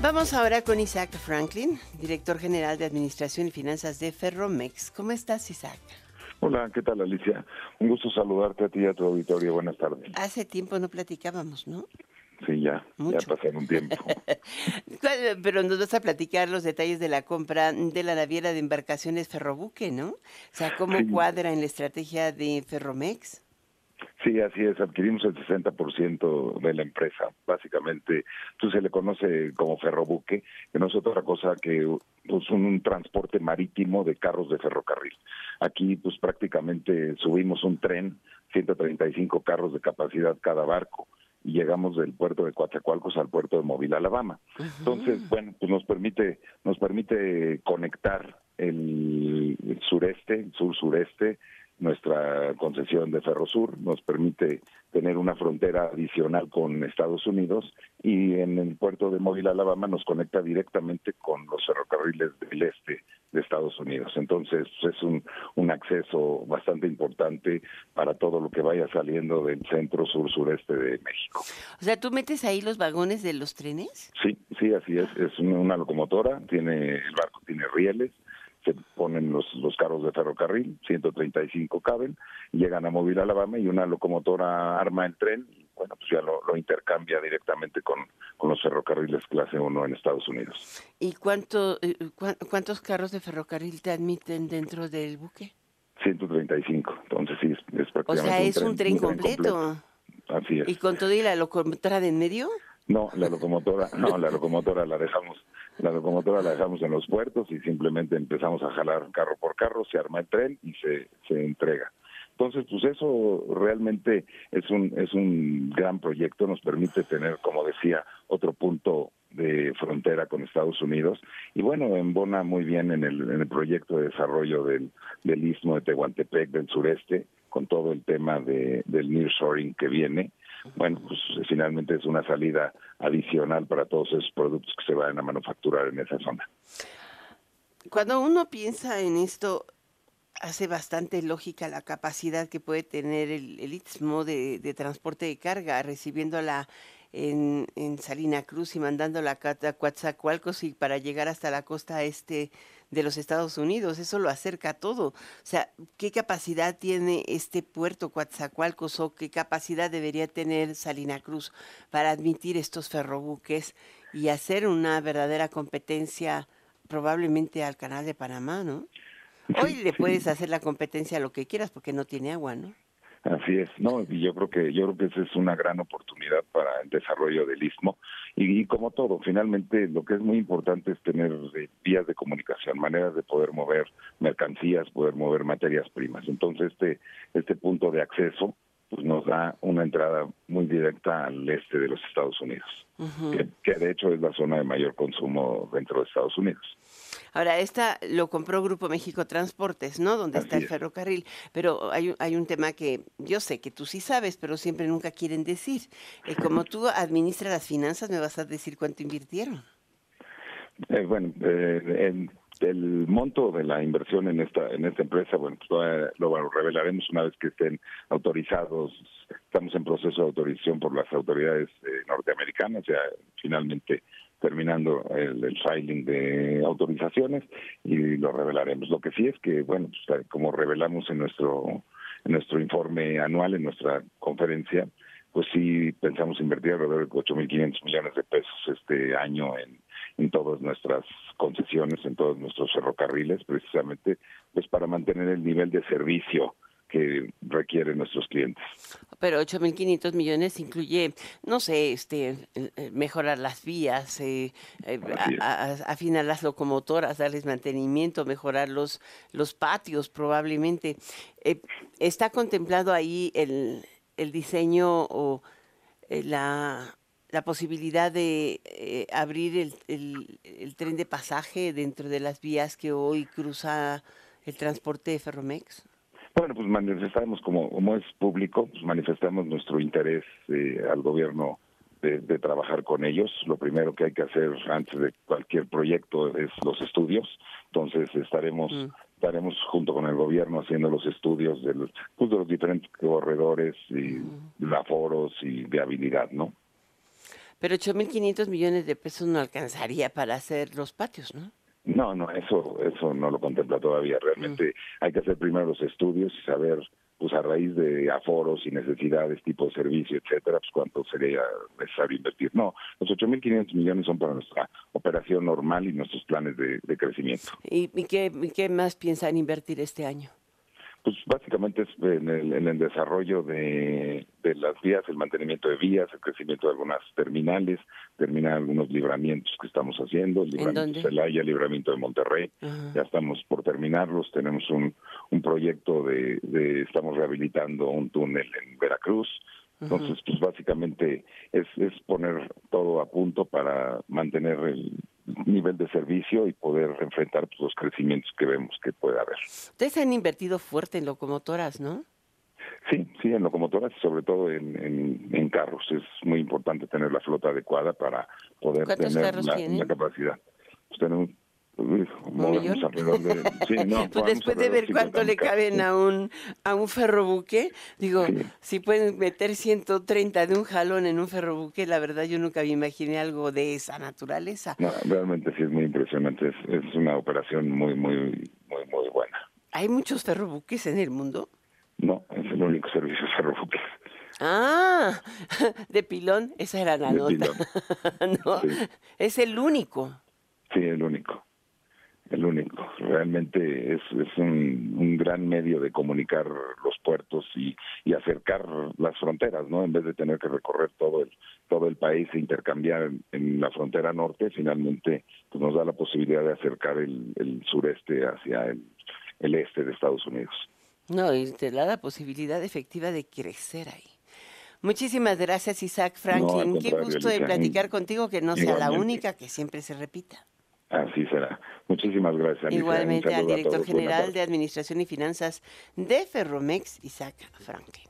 Vamos ahora con Isaac Franklin, director general de Administración y Finanzas de Ferromex. ¿Cómo estás, Isaac? Hola, ¿qué tal, Alicia? Un gusto saludarte a ti y a tu auditorio. Buenas tardes. Hace tiempo no platicábamos, ¿no? Sí, ya, ya pasaron un tiempo. Pero nos vas a platicar los detalles de la compra de la naviera de embarcaciones Ferrobuque, ¿no? O sea, ¿cómo cuadra en la estrategia de Ferromex? Sí, así es. Adquirimos el 60% de la empresa. Básicamente, tú se le conoce como ferrobuque, que no es otra cosa que pues, un, transporte marítimo de carros de ferrocarril. Aquí, pues prácticamente subimos un tren, 135 carros de capacidad cada barco y llegamos del puerto de Coatzacoalcos al puerto de Móvil, Alabama. Entonces, bueno, pues nos permite nos permite conectar el sureste, el sur sureste nuestra concesión de Ferrosur nos permite tener una frontera adicional con Estados Unidos y en el puerto de Mobile, Alabama, nos conecta directamente con los ferrocarriles del este de Estados Unidos. Entonces es un, un acceso bastante importante para todo lo que vaya saliendo del centro sur sureste de México. O sea, ¿tú metes ahí los vagones de los trenes? Sí, sí, así es. Es una locomotora, tiene el barco tiene rieles, los, los carros de ferrocarril, 135 caben, llegan a Móvil, Alabama, y una locomotora arma el tren, y bueno, pues ya lo, intercambia directamente con, con, los ferrocarriles clase 1 en Estados Unidos. ¿Y cuánto, eh, cuántos carros de ferrocarril te admiten dentro del buque? 135, entonces sí, es, prácticamente O sea, es un tren, completo. Así es. ¿Y con todo y la locomotora de en medio? No, la locomotora, no, la locomotora la dejamos la locomotora la dejamos en los puertos y simplemente empezamos a jalar carro por carro, se arma el tren y se, se entrega. Entonces, pues eso realmente es un, es un gran proyecto, nos permite tener, como decía, otro punto de frontera con Estados Unidos y bueno, embona muy bien en el, en el proyecto de desarrollo del, del istmo de Tehuantepec del sureste, con todo el tema de, del nearshoring que viene bueno, pues finalmente es una salida adicional para todos esos productos que se van a manufacturar en esa zona. Cuando uno piensa en esto, hace bastante lógica la capacidad que puede tener el, el de, transporte de carga, recibiéndola en, en Salina Cruz y mandándola a Coatzacoalcos y para llegar hasta la costa este de los Estados Unidos. Eso lo acerca a todo. O sea, ¿qué capacidad tiene este puerto Coatzacoalcos o qué capacidad debería tener Salina Cruz para admitir estos ferrobuques y hacer una verdadera competencia probablemente al canal de Panamá, ¿no? Hoy le puedes hacer la competencia a lo que quieras porque no tiene agua, ¿no? Así es, no, y yo creo que yo creo que esa es una gran oportunidad para el desarrollo del istmo y, como todo, finalmente lo que es muy importante es tener eh, vías de comunicación, maneras de poder mover mercancías, poder mover materias primas. Entonces este este punto de acceso pues nos da una entrada muy directa al este de los Estados Unidos, que, que de hecho es la zona de mayor consumo dentro de Estados Unidos. Ahora, esta lo compró Grupo México Transportes, ¿no? Donde está el ferrocarril. Pero hay, hay un tema que yo sé que tú sí sabes, pero siempre nunca quieren decir. Eh, como tú administras las finanzas, ¿me vas a decir cuánto invirtieron? Eh, bueno, eh, el monto de la inversión en esta en esta empresa, bueno, pues lo revelaremos una vez que estén autorizados. Estamos en proceso de autorización por las autoridades norteamericanas, ya finalmente terminando el, filing de autorizaciones y lo revelaremos. Lo que sí es que, bueno, pues, como revelamos en nuestro en nuestro informe anual, en nuestra conferencia, pues sí pensamos invertir alrededor de 8.500 millones de pesos este año en, en todas nuestras concesiones, en todos nuestros ferrocarriles, precisamente pues para mantener el nivel de servicio que requieren nuestros clientes. Pero 8.500 millones incluye, no sé, este, mejorar las vías, eh, eh afinar las locomotoras, darles mantenimiento, mejorar los, los patios probablemente. Eh, ¿Está contemplado ahí el, el diseño o la, la posibilidad de abrir el, el, el tren de pasaje dentro de las vías que hoy cruza el transporte de Ferromex? Bueno, pues manifestamos, como, como es público, pues manifestamos nuestro interés eh, al gobierno de, trabajar con ellos. Lo primero que hay que hacer antes de cualquier proyecto es los estudios. Entonces estaremos mm. estaremos junto con el gobierno haciendo los estudios de los, pues, de los diferentes corredores y mm. aforos y viabilidad, ¿no? Pero 8.500 millones de pesos no alcanzaría para hacer los patios, ¿no? No, no, eso, eso no lo contempla todavía. Realmente mm. hay que hacer primero los estudios y saber, pues a raíz de aforos y necesidades, tipo de servicio, etcétera, pues cuánto sería necesario invertir. No, los 8.500 millones son para nuestra operación normal y nuestros planes de, crecimiento. ¿Y, qué, qué más piensan invertir este año? Pues básicamente es en el, desarrollo de, las vías, el mantenimiento de vías, el crecimiento de algunas terminales, terminar algunos libramientos que estamos haciendo, el libramiento de Celaya, el libramiento de Monterrey, ya estamos por terminarlos, tenemos un, un proyecto de, de, estamos rehabilitando un túnel en Veracruz, entonces pues básicamente es, es poner todo a punto para mantener el, nivel de servicio y poder enfrentar pues, los crecimientos que vemos que puede haber. Ustedes han invertido fuerte en locomotoras, ¿no? Sí, sí, en locomotoras y sobre todo en, en, carros. Es muy importante tener la flota adecuada para poder tener la, capacidad. Pues tenemos pues después de ver cuánto le caben a un a un ferrobuque, digo, si pueden meter 130 de un jalón en un ferrobuque, la verdad yo nunca me imaginé algo de esa naturaleza. realmente sí es muy impresionante, es, es una operación muy muy muy muy buena. ¿Hay muchos ferrobuques en el mundo? Es el único servicio de ferrobuques. Ah, de pilón, esa era la nota. no, es el único. Sí, el único el único. Realmente es, es un, gran medio de comunicar los puertos y, y, acercar las fronteras, ¿no? En vez de tener que recorrer todo el todo el país e intercambiar en, la frontera norte, finalmente pues nos da la posibilidad de acercar el, el sureste hacia el, el, este de Estados Unidos. No, y te da la posibilidad efectiva de crecer ahí. Muchísimas gracias, Isaac Franklin. Qué gusto de platicar contigo, que no sea la única, que siempre se repita. Así será. Muchísimas gracias. Igualmente al director general de Administración y Finanzas de Ferromex, Isaac Franklin.